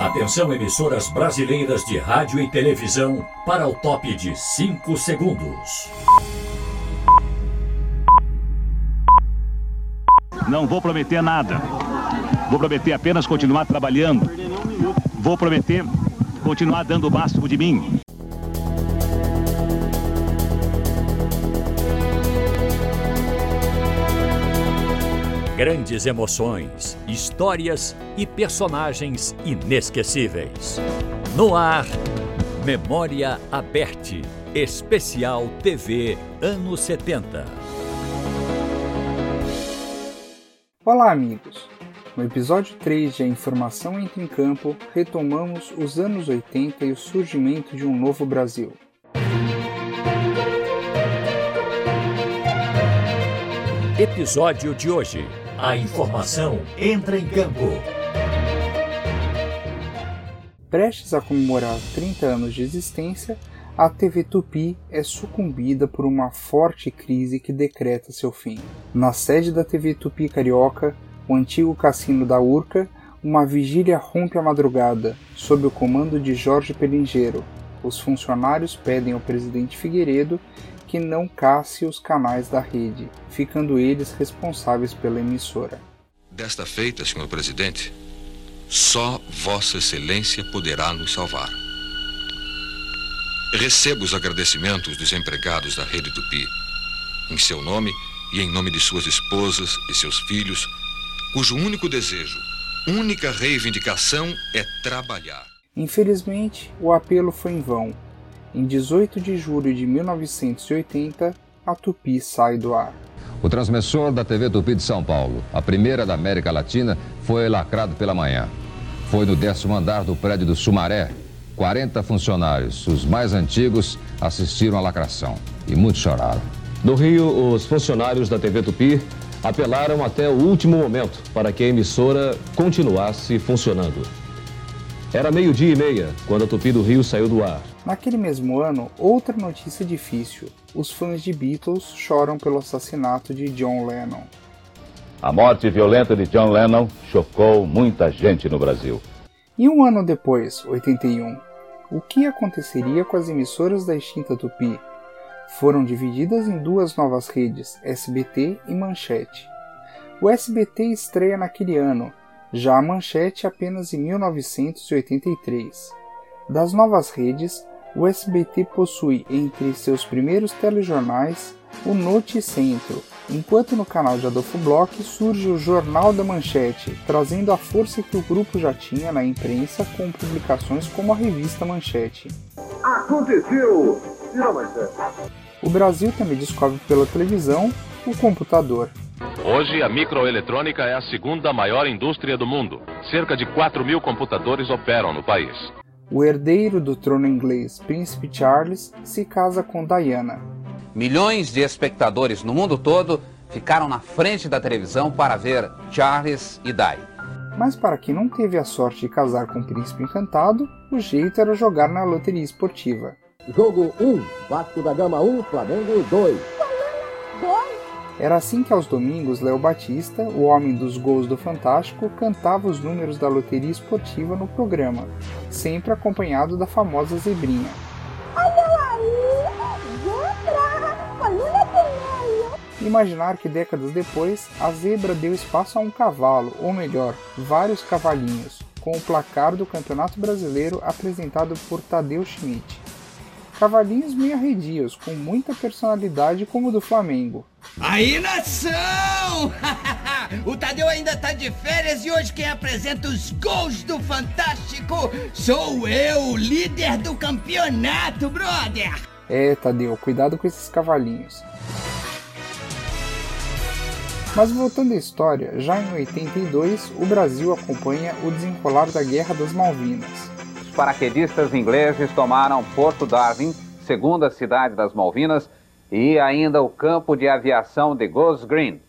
Atenção, emissoras brasileiras de rádio e televisão, para o top de 5 segundos. Não vou prometer nada. Vou prometer apenas continuar trabalhando. Vou prometer continuar dando o máximo de mim. Grandes emoções, histórias e personagens inesquecíveis. No ar, Memória Aberte, especial TV anos 70. Olá, amigos! No episódio 3 de A Informação Entra em Campo, retomamos os anos 80 e o surgimento de um novo Brasil. Episódio de hoje. A informação entra em campo. Prestes a comemorar 30 anos de existência, a TV Tupi é sucumbida por uma forte crise que decreta seu fim. Na sede da TV Tupi Carioca, o antigo cassino da Urca, uma vigília rompe a madrugada, sob o comando de Jorge Pelingeiro. Os funcionários pedem ao presidente Figueiredo que não casse os canais da rede, ficando eles responsáveis pela emissora. Desta feita, senhor presidente, só Vossa Excelência poderá nos salvar. Recebo os agradecimentos dos empregados da Rede Tupi, em seu nome e em nome de suas esposas e seus filhos, cujo único desejo, única reivindicação é trabalhar. Infelizmente, o apelo foi em vão em 18 de julho de 1980, a Tupi sai do ar. O transmissor da TV Tupi de São Paulo, a primeira da América Latina, foi lacrado pela manhã. Foi no décimo andar do prédio do Sumaré. 40 funcionários, os mais antigos, assistiram à lacração e muitos choraram. No Rio, os funcionários da TV Tupi apelaram até o último momento para que a emissora continuasse funcionando. Era meio-dia e meia quando a Tupi do Rio saiu do ar. Naquele mesmo ano, outra notícia difícil: os fãs de Beatles choram pelo assassinato de John Lennon. A morte violenta de John Lennon chocou muita gente no Brasil. E um ano depois, 81, o que aconteceria com as emissoras da extinta Tupi? Foram divididas em duas novas redes, SBT e Manchete. O SBT estreia naquele ano, já a Manchete apenas em 1983. Das novas redes, o SBT possui entre seus primeiros telejornais o Noticentro, enquanto no canal de Adolfo Bloch surge o Jornal da Manchete, trazendo a força que o grupo já tinha na imprensa com publicações como a revista Manchete. Aconteceu! Manchete. O Brasil também descobre pela televisão o computador. Hoje, a microeletrônica é a segunda maior indústria do mundo. Cerca de 4 mil computadores operam no país. O herdeiro do trono inglês, Príncipe Charles, se casa com Diana. Milhões de espectadores no mundo todo ficaram na frente da televisão para ver Charles e Di. Mas para quem não teve a sorte de casar com o príncipe encantado, o jeito era jogar na loteria esportiva. Jogo 1, Vasco da Gama 1, Flamengo 2. Era assim que aos domingos Léo Batista, o homem dos gols do Fantástico, cantava os números da loteria esportiva no programa, sempre acompanhado da famosa zebrinha. Imaginar que décadas depois a zebra deu espaço a um cavalo, ou melhor, vários cavalinhos, com o placar do Campeonato Brasileiro apresentado por Tadeu Schmidt. Cavalinhos meio arredios, com muita personalidade como o do Flamengo. Aí nação! o Tadeu ainda tá de férias e hoje quem apresenta os gols do Fantástico sou eu, líder do campeonato, brother! É, Tadeu, cuidado com esses cavalinhos. Mas voltando à história, já em 82, o Brasil acompanha o desenrolar da Guerra das Malvinas. Os paraquedistas ingleses tomaram Porto Darwin, segunda cidade das Malvinas, e ainda o campo de aviação de Goose Green.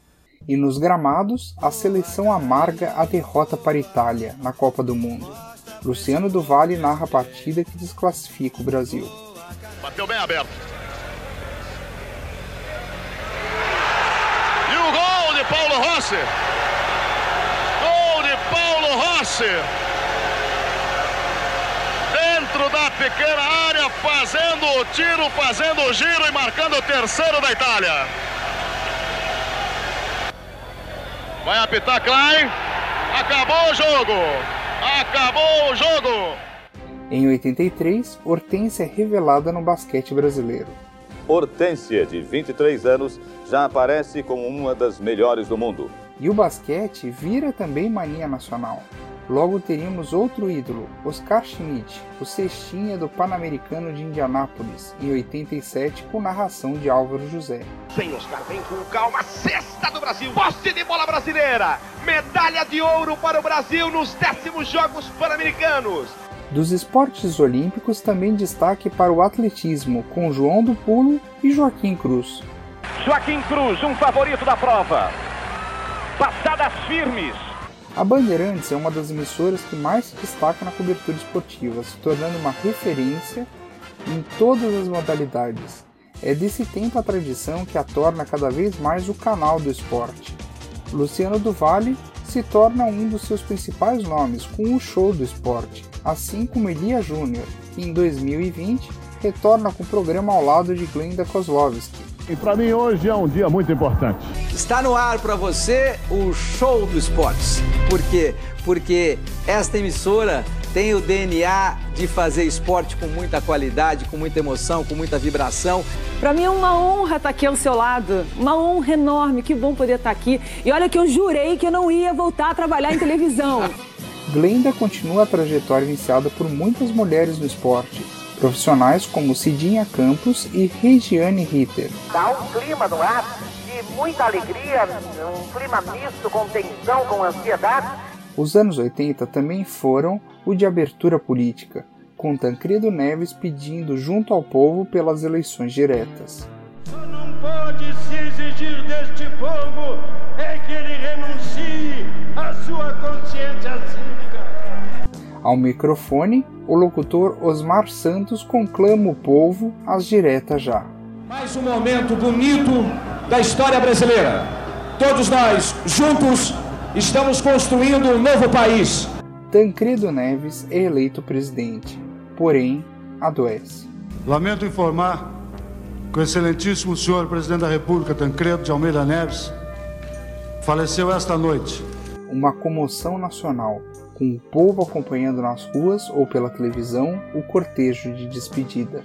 E nos gramados, a seleção amarga a derrota para a Itália na Copa do Mundo. Luciano do Vale narra a partida que desclassifica o Brasil. Bateu bem aberto. E o gol de Paulo Rossi. Gol de Paulo Rossi. Pequena área, fazendo o tiro, fazendo o giro e marcando o terceiro da Itália. Vai apitar Klein. Acabou o jogo. Acabou o jogo. Em 83, Hortência é revelada no basquete brasileiro. Hortência, de 23 anos, já aparece como uma das melhores do mundo. E o basquete vira também mania nacional. Logo teríamos outro ídolo, Oscar Schmidt, o cestinha do Pan-Americano de Indianápolis, em 87, com narração de Álvaro José. Vem Oscar, vem com calma, cesta do Brasil, poste de bola brasileira, medalha de ouro para o Brasil nos décimos Jogos Pan-Americanos. Dos esportes olímpicos, também destaque para o atletismo, com João do Pulo e Joaquim Cruz. Joaquim Cruz, um favorito da prova. Passadas firmes, a Bandeirantes é uma das emissoras que mais se destaca na cobertura esportiva, se tornando uma referência em todas as modalidades. É desse tempo a tradição que a torna cada vez mais o canal do esporte. Luciano do Vale se torna um dos seus principais nomes com o show do esporte, assim como Elia Júnior, que em 2020 retorna com o programa ao lado de Glenda Kozlovski, e para mim hoje é um dia muito importante. Está no ar para você o Show do Esportes. Por quê? Porque esta emissora tem o DNA de fazer esporte com muita qualidade, com muita emoção, com muita vibração. Para mim é uma honra estar aqui ao seu lado, uma honra enorme, que bom poder estar aqui. E olha que eu jurei que eu não ia voltar a trabalhar em televisão. Glenda continua a trajetória iniciada por muitas mulheres no esporte, profissionais como Cidinha Campos e Regiane Ritter. Dá um clima no ar de muita alegria, um clima misto com tensão, com ansiedade. Os anos 80 também foram o de abertura política, com Tancredo Neves pedindo junto ao povo pelas eleições diretas. Só não pode se exigir deste povo é que ele renuncie à sua consciência. Ao microfone, o locutor Osmar Santos conclama o povo às diretas já. Mais um momento bonito da história brasileira. Todos nós, juntos, estamos construindo um novo país. Tancredo Neves é eleito presidente, porém adoece. Lamento informar que o excelentíssimo senhor presidente da República, Tancredo de Almeida Neves, faleceu esta noite. Uma comoção nacional com o povo acompanhando nas ruas ou pela televisão o cortejo de despedida.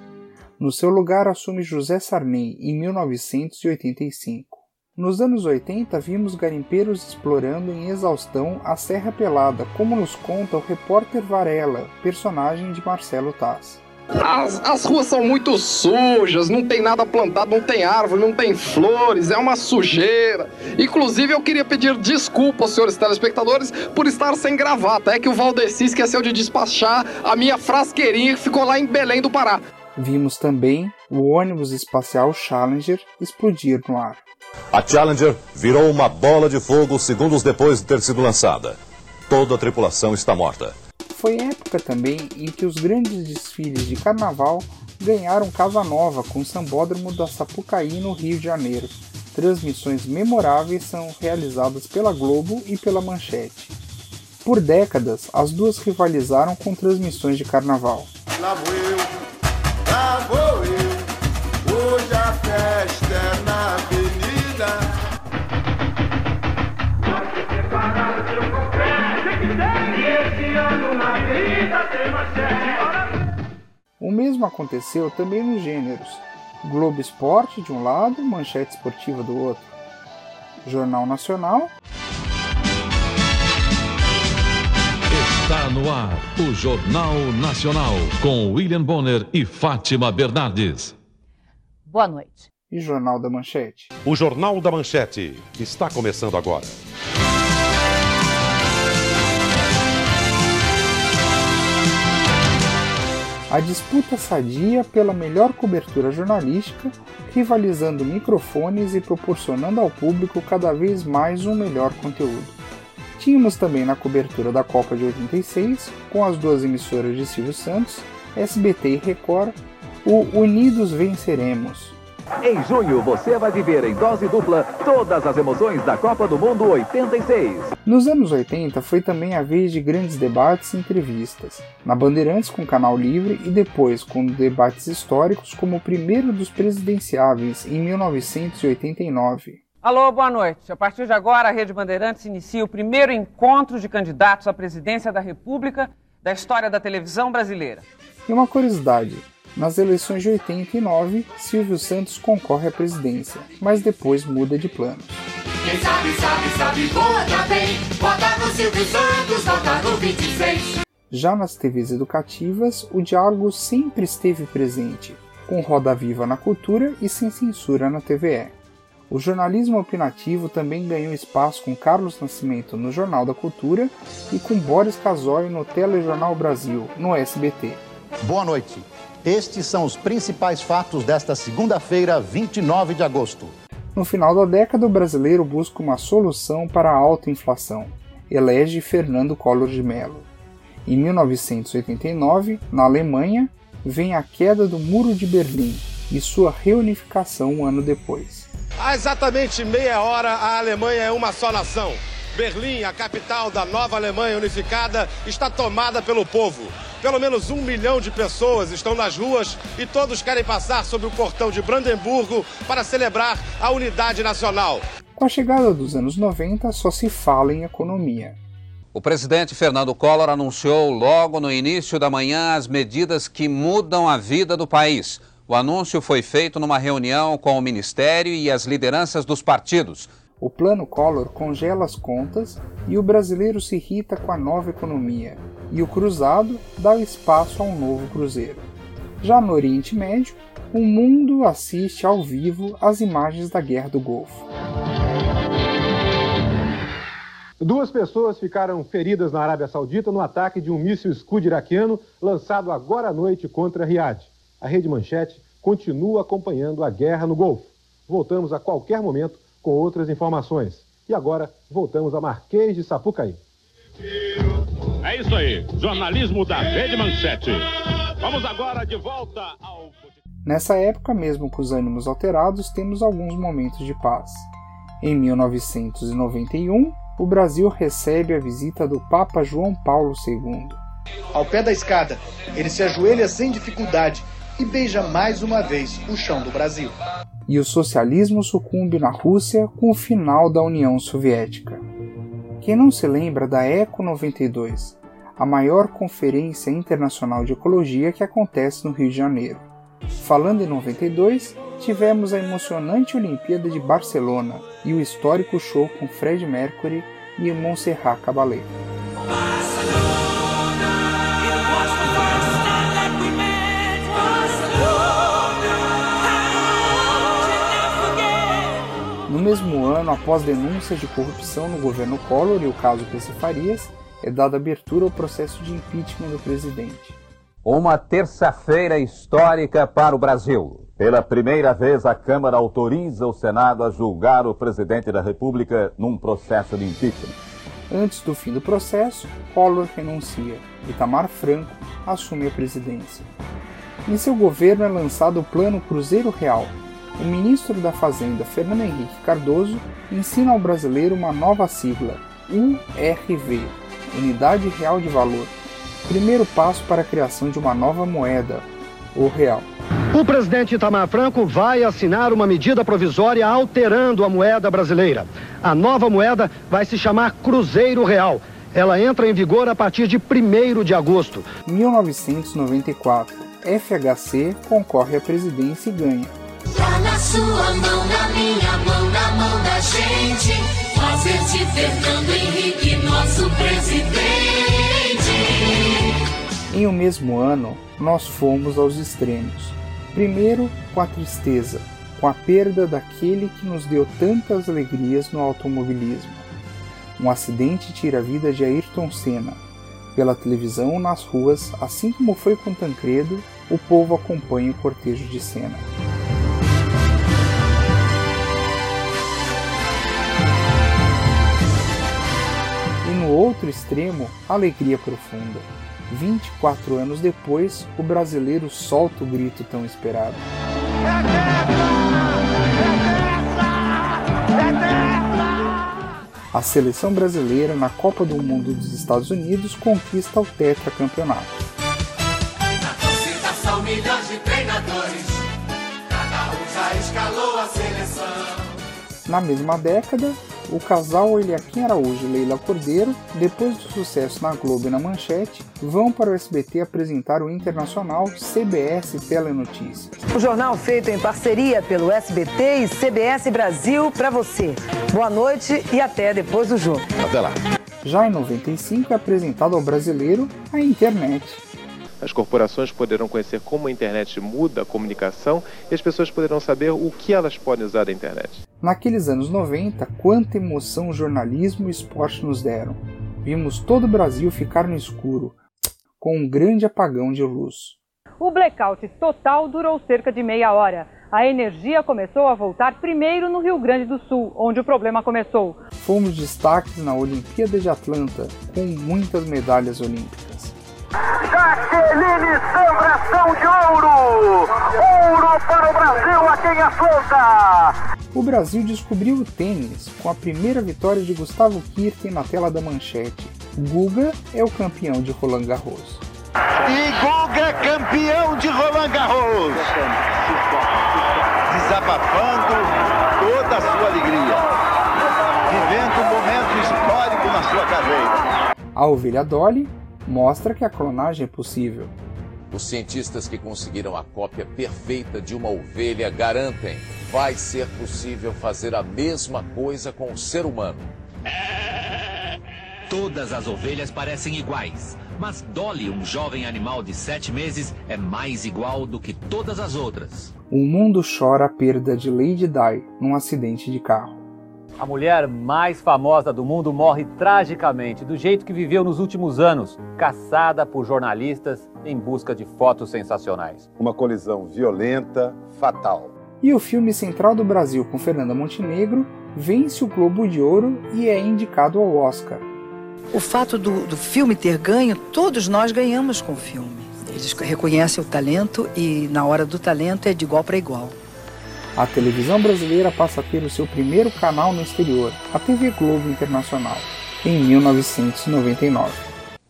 No seu lugar assume José Sarney em 1985. Nos anos 80, vimos garimpeiros explorando em exaustão a Serra Pelada, como nos conta o repórter Varela, personagem de Marcelo Taz. As, as ruas são muito sujas, não tem nada plantado, não tem árvore, não tem flores, é uma sujeira. Inclusive, eu queria pedir desculpa aos senhores telespectadores por estar sem gravata. É que o Valdeci esqueceu de despachar a minha frasqueirinha que ficou lá em Belém do Pará. Vimos também o ônibus espacial Challenger explodir no ar. A Challenger virou uma bola de fogo segundos depois de ter sido lançada. Toda a tripulação está morta. Foi época também em que os grandes desfiles de carnaval ganharam casa nova com o Sambódromo da Sapucaí no Rio de Janeiro. Transmissões memoráveis são realizadas pela Globo e pela Manchete. Por décadas, as duas rivalizaram com transmissões de carnaval. Mesmo aconteceu também nos gêneros Globo Esporte de um lado, Manchete Esportiva do outro, Jornal Nacional. Está no ar o Jornal Nacional com William Bonner e Fátima Bernardes. Boa noite. E Jornal da Manchete. O Jornal da Manchete está começando agora. A disputa sadia pela melhor cobertura jornalística, rivalizando microfones e proporcionando ao público cada vez mais um melhor conteúdo. Tínhamos também na cobertura da Copa de 86, com as duas emissoras de Silvio Santos, SBT e Record, o Unidos Venceremos, Em junho, você vai viver em dose dupla todas as emoções da Copa do Mundo 86. Nos anos 80 foi também a vez de grandes debates e entrevistas, na Bandeirantes com Canal Livre e depois com debates históricos como o primeiro dos presidenciáveis em 1989. Alô, boa noite. A partir de agora, a Rede Bandeirantes inicia o primeiro encontro de candidatos à presidência da República da história da televisão brasileira. E uma curiosidade: nas eleições de 89, Silvio Santos concorre à presidência, mas depois muda de plano. Quem sabe, sabe, sabe, vota bem, vota no Silvio Santos, vota no 26. Já nas TVs educativas, o diálogo sempre esteve presente, com Roda Viva na cultura e sem censura na TVE. O jornalismo opinativo também ganhou espaço com Carlos Nascimento no Jornal da Cultura e com Boris Casoy no Telejornal Brasil, no SBT. Boa noite. Estes são os principais fatos desta segunda-feira, 29 de agosto. No final da década, o brasileiro busca uma solução para a alta inflação. Elege Fernando Collor de Mello. Em 1989, na Alemanha, vem a queda do Muro de Berlim e sua reunificação um ano depois. Há exatamente meia hora, a Alemanha é uma só nação. Berlim, a capital da nova Alemanha unificada, está tomada pelo povo. Pelo menos um milhão de pessoas estão nas ruas e todos querem passar sob o portão de Brandemburgo para celebrar a unidade nacional. Com a chegada dos anos 90, só se fala em economia. O presidente Fernando Collor anunciou logo no início da manhã as medidas que mudam a vida do país. O anúncio foi feito numa reunião com o Ministério e as lideranças dos partidos. O plano Collor congela as contas e o brasileiro se irrita com a nova economia, e o cruzado dá espaço a um novo cruzeiro. Já no Oriente Médio, o mundo assiste ao vivo às imagens da Guerra do Golfo. Duas pessoas ficaram feridas na Arábia Saudita no ataque de um míssil Scud iraquiano lançado agora à noite contra Riad a Rede Manchete continua acompanhando a guerra no Golfo. Voltamos a qualquer momento com outras informações. E agora, voltamos a Marquês de Sapucaí. É isso aí, jornalismo da Rede Manchete. Vamos agora de volta ao. Nessa época, mesmo com os ânimos alterados, temos alguns momentos de paz. Em 1991, o Brasil recebe a visita do Papa João Paulo II. Ao pé da escada, ele se ajoelha sem dificuldade e beija mais uma vez o chão do Brasil. E o socialismo sucumbe na Rússia com o final da União Soviética. Quem não se lembra da ECO 92, a maior conferência internacional de ecologia que acontece no Rio de Janeiro? Falando em 92, tivemos a emocionante Olimpíada de Barcelona e o histórico show com Fred Mercury e Montserrat Caballé. Mesmo ano, após denúncias de corrupção no governo Collor e o caso PC Farias, é dada abertura ao processo de impeachment do presidente. Uma terça-feira histórica para o Brasil. Pela primeira vez, a Câmara autoriza o Senado a julgar o presidente da República num processo de impeachment. Antes do fim do processo, Collor renuncia. Itamar Franco assume a presidência. Em seu governo é lançado o Plano Cruzeiro Real, o ministro da Fazenda, Fernando Henrique Cardoso, ensina ao brasileiro uma nova sigla, URV Unidade Real de Valor primeiro passo para a criação de uma nova moeda, o real. O presidente Itamar Franco vai assinar uma medida provisória alterando a moeda brasileira. A nova moeda vai se chamar Cruzeiro Real. Ela entra em vigor a partir de 1 de agosto. 1994. FHC concorre à presidência e ganha. Na sua mão, na minha mão, na mão da gente. Fazer de Fernando Henrique nosso presidente. Em o mesmo ano, nós fomos aos extremos. Primeiro, com a tristeza, com a perda daquele que nos deu tantas alegrias no automobilismo. Um acidente tira a vida de Ayrton Senna. Pela televisão, nas ruas, assim como foi com Tancredo, o povo acompanha o cortejo de Senna. no outro extremo, alegria profunda. 24 anos depois, o brasileiro solta o grito tão esperado. A seleção brasileira na Copa do Mundo dos Estados Unidos conquista o tetracampeonato. Na. Na mesma década, o casal Eliakim Araújo e Leila Cordeiro, depois do sucesso na Globo e na Manchete, vão para o SBT apresentar o internacional CBS Telenotícias. O jornal feito em parceria pelo SBT e CBS Brasil para você. Boa noite e até depois do jogo. Até lá. Já em 95 é apresentado ao brasileiro a internet. As corporações poderão conhecer como a internet muda a comunicação e as pessoas poderão saber o que elas podem usar da internet. Naqueles anos 90, quanta emoção o jornalismo e o esporte nos deram. Vimos todo o Brasil ficar no escuro, com um grande apagão de luz. O blackout total durou cerca de meia hora. A energia começou a voltar primeiro no Rio Grande do Sul, onde o problema começou. Fomos destaques na Olimpíada de Atlanta, com muitas medalhas olímpicas. Jaqueline Sambração de ouro! Ouro para o Brasil a quem afronta! O Brasil descobriu o tênis com a primeira vitória de Gustavo Kirten na tela da manchete. Guga é o campeão de Roland Garros. E Guga campeão de Roland Garros! Desabafando toda a sua alegria. Vivendo um momento histórico na sua carreira. A ovelha Dolly mostra que a clonagem é possível. Os cientistas que conseguiram a cópia perfeita de uma ovelha garantem vai ser possível fazer a mesma coisa com o ser humano. Todas as ovelhas parecem iguais, mas Dolly, um jovem animal de sete meses, é mais igual do que todas as outras. O mundo chora a perda de Lady Di num acidente de carro. A mulher mais famosa do mundo morre tragicamente, do jeito que viveu nos últimos anos, caçada por jornalistas em busca de fotos sensacionais. Uma colisão violenta, fatal. E o filme Central do Brasil com Fernanda Montenegro vence o Globo de Ouro e é indicado ao Oscar. O fato do, do filme ter ganho, todos nós ganhamos com o filme. Eles reconhecem o talento e na hora do talento é de igual para igual. A televisão brasileira passa a ter o seu primeiro canal no exterior, a TV Globo Internacional, em 1999.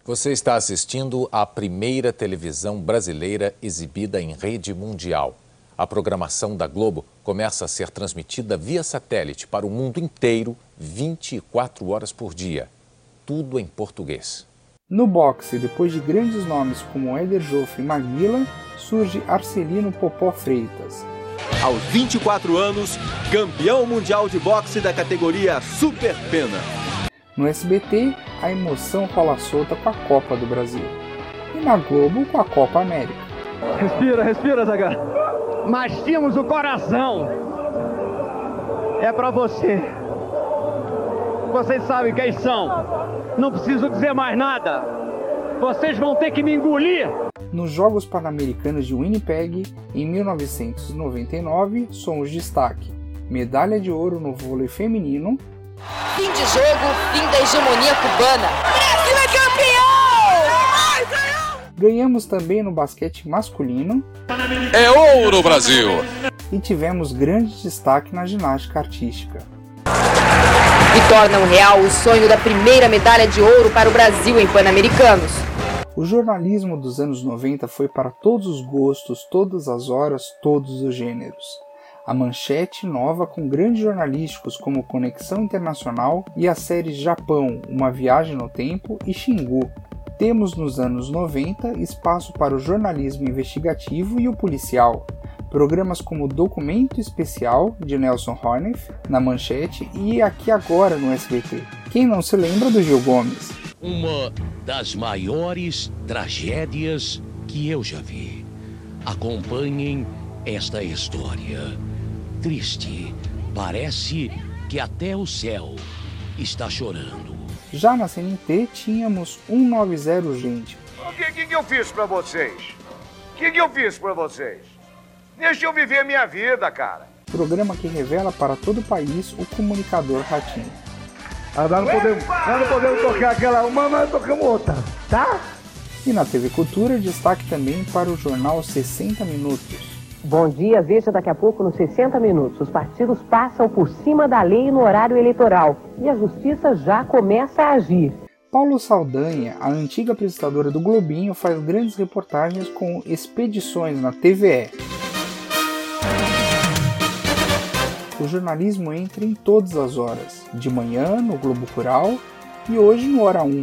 Você está assistindo à primeira televisão brasileira exibida em rede mundial. A programação da Globo começa a ser transmitida via satélite para o mundo inteiro 24 horas por dia. Tudo em português. No boxe, depois de grandes nomes como Éder Joffre e Maguila, surge Arcelino Popó Freitas, aos 24 anos, campeão mundial de boxe da categoria Super Pena. No SBT, a emoção rola solta com a Copa do Brasil. E na Globo, com a Copa América. Respira, respira, Zaga. Mas tínhamos o coração. É para você. Vocês sabem quem são. Não preciso dizer mais nada. Vocês vão ter que me engolir. Nos Jogos Pan-Americanos de Winnipeg, em 1999, somos destaque. Medalha de ouro no vôlei feminino. Fim de jogo, fim da hegemonia cubana. Brasil é campeão! Ganhamos também no basquete masculino. É ouro, Brasil! E tivemos grande destaque na ginástica artística. E tornam real o sonho da primeira medalha de ouro para o Brasil em Pan-Americanos. O jornalismo dos anos 90 foi para todos os gostos, todas as horas, todos os gêneros. A manchete nova com grandes jornalísticos como Conexão Internacional e as séries Japão, Uma Viagem no Tempo e Xingu. Temos nos anos 90 espaço para o jornalismo investigativo e o policial. Programas como Documento Especial, de Nelson Horneff, na Manchete e Aqui Agora no SBT. Quem não se lembra do Gil Gomes? Uma das maiores tragédias que eu já vi. Acompanhem esta história. Triste, parece que até o céu está chorando. Já na CNT tínhamos 190 Urgente. O que, que, que eu fiz para vocês? O que, que eu fiz para vocês? Deixa eu viver a minha vida, cara. Programa que revela para todo o país o comunicador Ratinho. Ah, nós não podemos, nós não podemos tocar aquela uma, mas tocamos outra, tá? E na TV Cultura, destaque também para o jornal 60 Minutos. Bom dia, veja daqui a pouco nos 60 minutos. Os partidos passam por cima da lei no horário eleitoral e a justiça já começa a agir. Paulo Saldanha, a antiga apresentadora do Globinho, faz grandes reportagens com expedições na TVE. O jornalismo entra em todas as horas, de manhã no Globo Rural e hoje no Hora 1.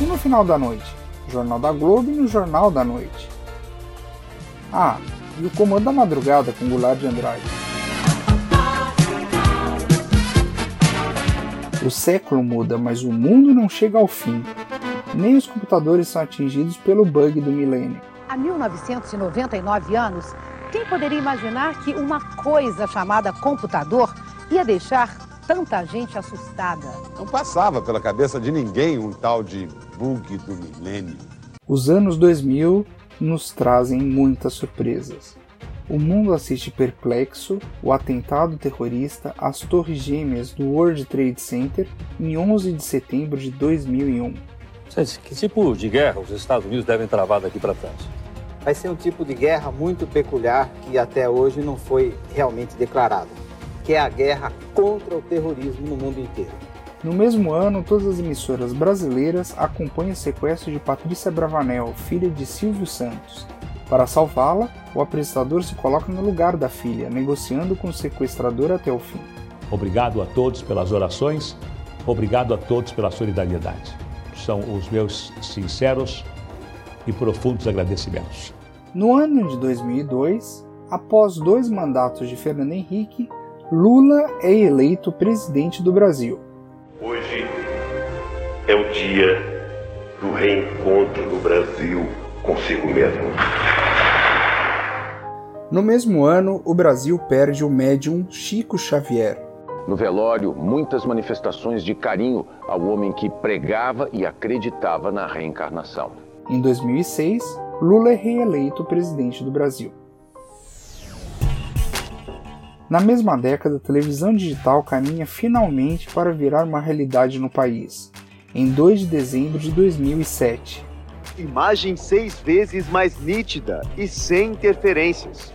E no final da noite, Jornal da Globo e no Jornal da Noite. Ah, e o Comando da Madrugada com Goulart de Andrade. O século muda, mas o mundo não chega ao fim. Nem os computadores são atingidos pelo bug do milênio. Há 1999 anos, quem poderia imaginar que uma coisa chamada computador ia deixar tanta gente assustada? Não passava pela cabeça de ninguém um tal de bug do milênio. Os anos 2000 nos trazem muitas surpresas. O mundo assiste perplexo o atentado terrorista às Torres Gêmeas do World Trade Center em 11 de setembro de 2001. Que tipo de guerra os Estados Unidos devem travar daqui para trás? Vai ser um tipo de guerra muito peculiar que até hoje não foi realmente declarado, que é a guerra contra o terrorismo no mundo inteiro. No mesmo ano, todas as emissoras brasileiras acompanham o sequestro de Patrícia Bravanel, filha de Silvio Santos. Para salvá-la, o apresentador se coloca no lugar da filha, negociando com o sequestrador até o fim. Obrigado a todos pelas orações, obrigado a todos pela solidariedade. São os meus sinceros e profundos agradecimentos. No ano de 2002, após dois mandatos de Fernando Henrique, Lula é eleito presidente do Brasil. Hoje é o dia do reencontro do Brasil consigo mesmo. No mesmo ano, o Brasil perde o médium Chico Xavier. No velório, muitas manifestações de carinho ao homem que pregava e acreditava na reencarnação. Em 2006, Lula é reeleito presidente do Brasil. Na mesma década, a televisão digital caminha finalmente para virar uma realidade no país, em 2 de dezembro de 2007. Imagem seis vezes mais nítida e sem interferências.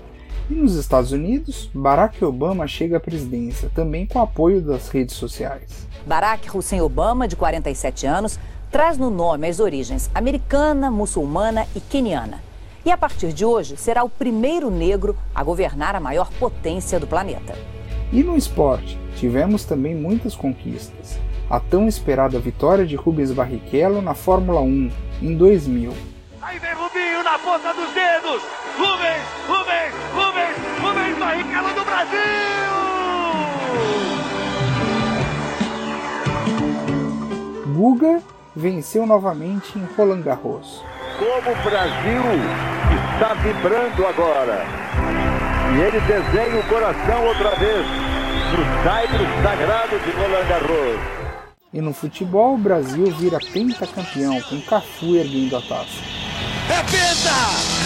E nos Estados Unidos, Barack Obama chega à presidência, também com apoio das redes sociais. Barack Hussein Obama, de 47 anos, traz no nome as origens americana, muçulmana e queniana. E a partir de hoje será o primeiro negro a governar a maior potência do planeta. E no esporte, tivemos também muitas conquistas. A tão esperada vitória de Rubens Barrichello na Fórmula 1 em 2000. Aí vem Rubinho na ponta dos dedos! Rubens, Rubens, Rubens, Rubens Barrichello do Brasil! Guga venceu novamente em Roland Garros. Como o Brasil está vibrando agora. E ele desenha o coração outra vez no saibro sagrado de Roland Garros. E no futebol, o Brasil vira pentacampeão, com Cafu erguendo a taça. É penta!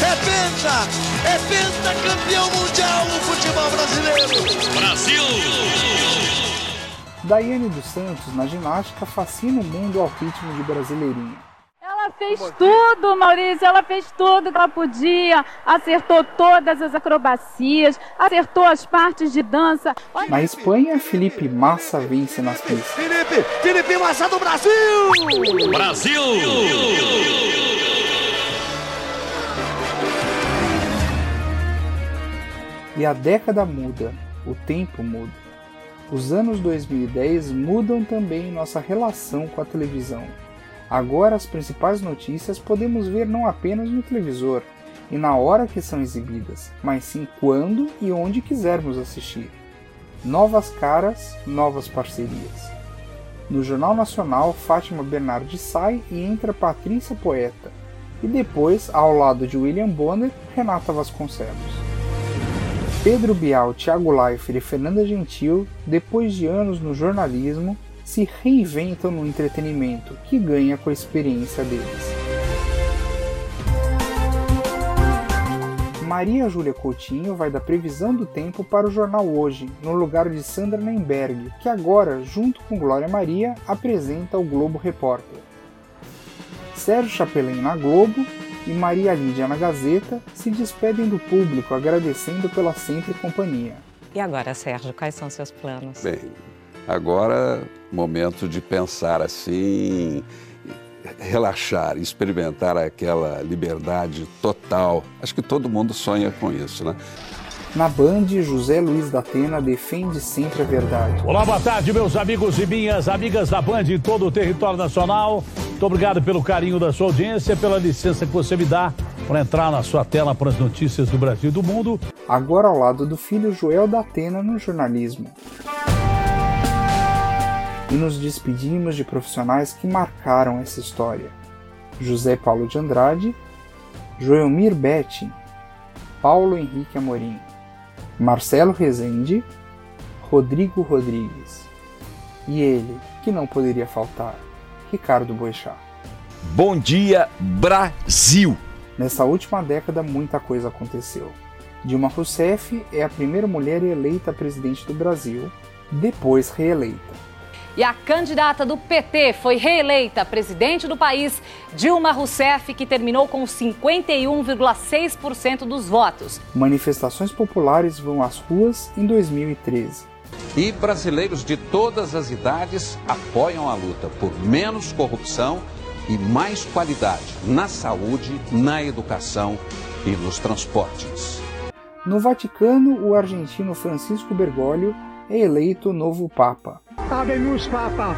É penta! É pentacampeão mundial no futebol brasileiro! Brasil! Daiane dos Santos, na ginástica, fascina o mundo ao ritmo de Brasileirinho. Ela fez tudo, Maurício, ela fez tudo que ela podia, acertou todas as acrobacias, acertou as partes de dança. Na Espanha, Felipe Massa vence nas pistas. Felipe, Felipe Massa do Brasil! Brasil! E a década muda, o tempo muda. Os anos 2010 mudam também nossa relação com a televisão. Agora as principais notícias podemos ver não apenas no televisor e na hora que são exibidas, mas sim quando e onde quisermos assistir. Novas caras, novas parcerias. No Jornal Nacional, Fátima Bernardi sai e entra Patrícia Poeta, e depois, ao lado de William Bonner, Renata Vasconcelos. Pedro Bial, Thiago Leifert e Fernanda Gentil, depois de anos no jornalismo, se reinventam no entretenimento, que ganha com a experiência deles. Maria Júlia Coutinho vai da previsão do tempo para o jornal Hoje, no lugar de Sandra Nemberg, que agora, junto com Glória Maria, apresenta o Globo Repórter. Sérgio Chapelin na Globo e Maria Lídia na Gazeta se despedem do público agradecendo pela sempre companhia. E agora, Sérgio, quais são seus planos? Bem, agora momento de pensar assim, relaxar, experimentar aquela liberdade total. Acho que todo mundo sonha com isso, né? Na Band, José Luiz da Atena defende sempre a verdade. Olá, boa tarde, meus amigos e minhas amigas da Band em todo o território nacional. Muito obrigado pelo carinho da sua audiência, pela licença que você me dá para entrar na sua tela para as notícias do Brasil e do mundo. Agora ao lado do filho Joel da Atena no jornalismo. E nos despedimos de profissionais que marcaram essa história. José Paulo de Andrade, Joelmir Betti, Paulo Henrique Amorim, Marcelo Rezende, Rodrigo Rodrigues. E ele, que não poderia faltar, Ricardo Boechat. Bom dia, Brasil! Nessa última década, muita coisa aconteceu. Dilma Rousseff é a primeira mulher eleita presidente do Brasil, depois reeleita. E a candidata do PT foi reeleita presidente do país, Dilma Rousseff, que terminou com 51,6% dos votos. Manifestações populares vão às ruas em 2013. E brasileiros de todas as idades apoiam a luta por menos corrupção e mais qualidade na saúde, na educação e nos transportes. No Vaticano, o argentino Francisco Bergoglio é eleito novo Papa. Habemus Papa.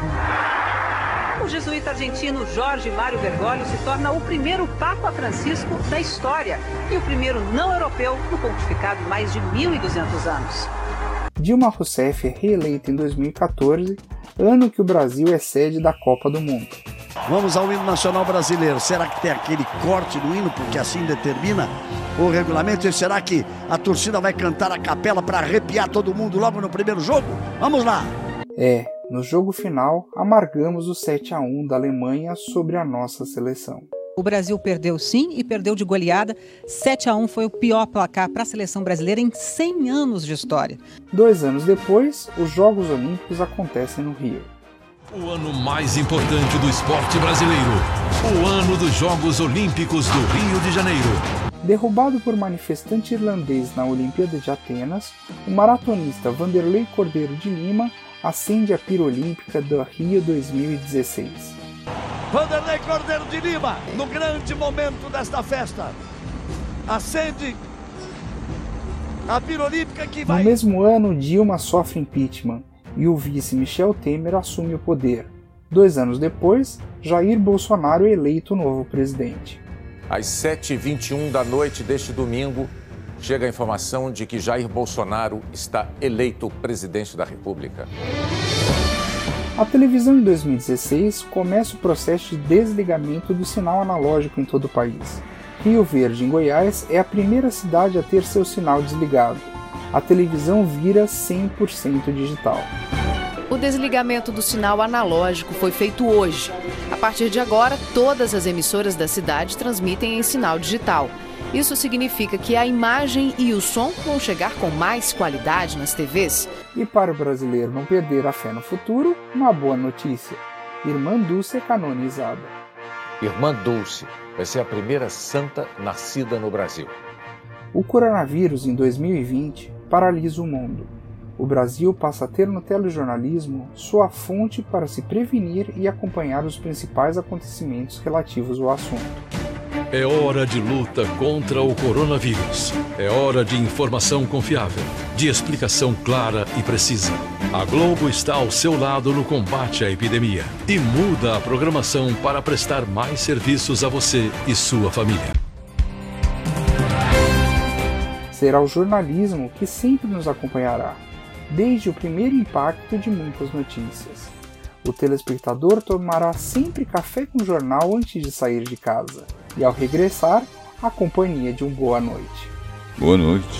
O jesuíta argentino Jorge Mário Bergoglio se torna o primeiro Papa Francisco da história e o primeiro não europeu no pontificado mais de 1.200 anos. Dilma Rousseff é reeleita em 2014, ano que o Brasil é sede da Copa do Mundo. Vamos ao hino nacional brasileiro. Será que tem aquele corte no hino, porque assim determina o regulamento? E será que a torcida vai cantar a capela para arrepiar todo mundo logo no primeiro jogo? Vamos lá! É, no jogo final, amargamos o 7 a 1 da Alemanha sobre a nossa seleção. O Brasil perdeu sim e perdeu de goleada. 7 a 1 foi o pior placar para a seleção brasileira em 100 anos de história. Dois anos depois, os Jogos Olímpicos acontecem no Rio. O ano mais importante do esporte brasileiro. O ano dos Jogos Olímpicos do Rio de Janeiro. Derrubado por manifestante irlandês na Olimpíada de Atenas, o maratonista Vanderlei Cordeiro de Lima acende a pira olímpica do Rio 2016. Vanderlei Cordeiro de Lima, no grande momento desta festa, acende a pira olímpica que vai. No mesmo ano, Dilma sofre impeachment e o vice Michel Temer assume o poder. Dois anos depois, Jair Bolsonaro é eleito novo presidente. Às 7h21 da noite deste domingo, chega a informação de que Jair Bolsonaro está eleito presidente da República. A televisão em 2016 começa o processo de desligamento do sinal analógico em todo o país. Rio Verde, em Goiás, é a primeira cidade a ter seu sinal desligado. A televisão vira 100% digital. O desligamento do sinal analógico foi feito hoje. A partir de agora, todas as emissoras da cidade transmitem em sinal digital. Isso significa que a imagem e o som vão chegar com mais qualidade nas TVs. E para o brasileiro não perder a fé no futuro, uma boa notícia: Irmã Dulce é canonizada. Irmã Dulce vai ser a primeira santa nascida no Brasil. O coronavírus em 2020 paralisa o mundo. O Brasil passa a ter no telejornalismo sua fonte para se prevenir e acompanhar os principais acontecimentos relativos ao assunto. É hora de luta contra o coronavírus. É hora de informação confiável, de explicação clara e precisa. A Globo está ao seu lado no combate à epidemia e muda a programação para prestar mais serviços a você e sua família. Será o jornalismo que sempre nos acompanhará, desde o primeiro impacto de muitas notícias. O telespectador tomará sempre café com jornal antes de sair de casa e, ao regressar, a companhia de um boa noite. Boa noite.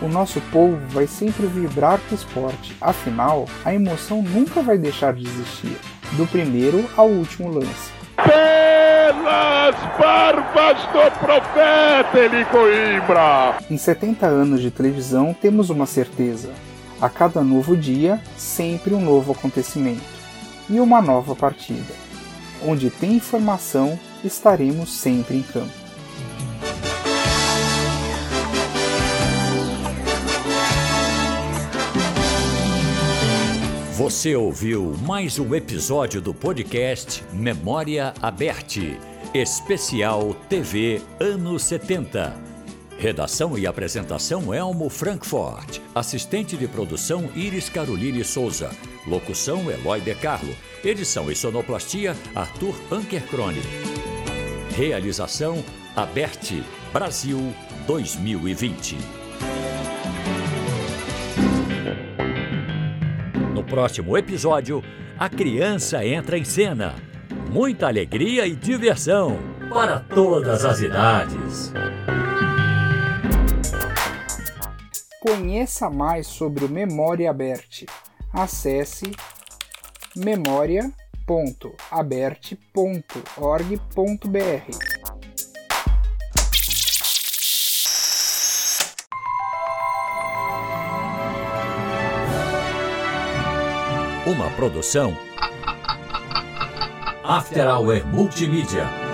O nosso povo vai sempre vibrar com o esporte, afinal, a emoção nunca vai deixar de existir, do primeiro ao último lance. Pelas barbas do profeta Eli Coimbra! Em 70 anos de televisão, temos uma certeza: a cada novo dia, sempre um novo acontecimento e uma nova partida. Onde tem informação, estaremos sempre em campo. Você ouviu mais um episódio do podcast Memória Aberte, especial TV anos 70. Redação e apresentação Elmo Frankfurt. Assistente de produção Iris Caroline Souza. Locução Eloy De Carlo. Edição e sonoplastia Arthur Ankercrone. Realização Aberte Brasil 2020. No próximo episódio, a criança entra em cena. Muita alegria e diversão para todas as idades. Conheça mais sobre o Memória Aberte. Acesse memoria.aberte.org.br. Uma produção After Hour Multimídia.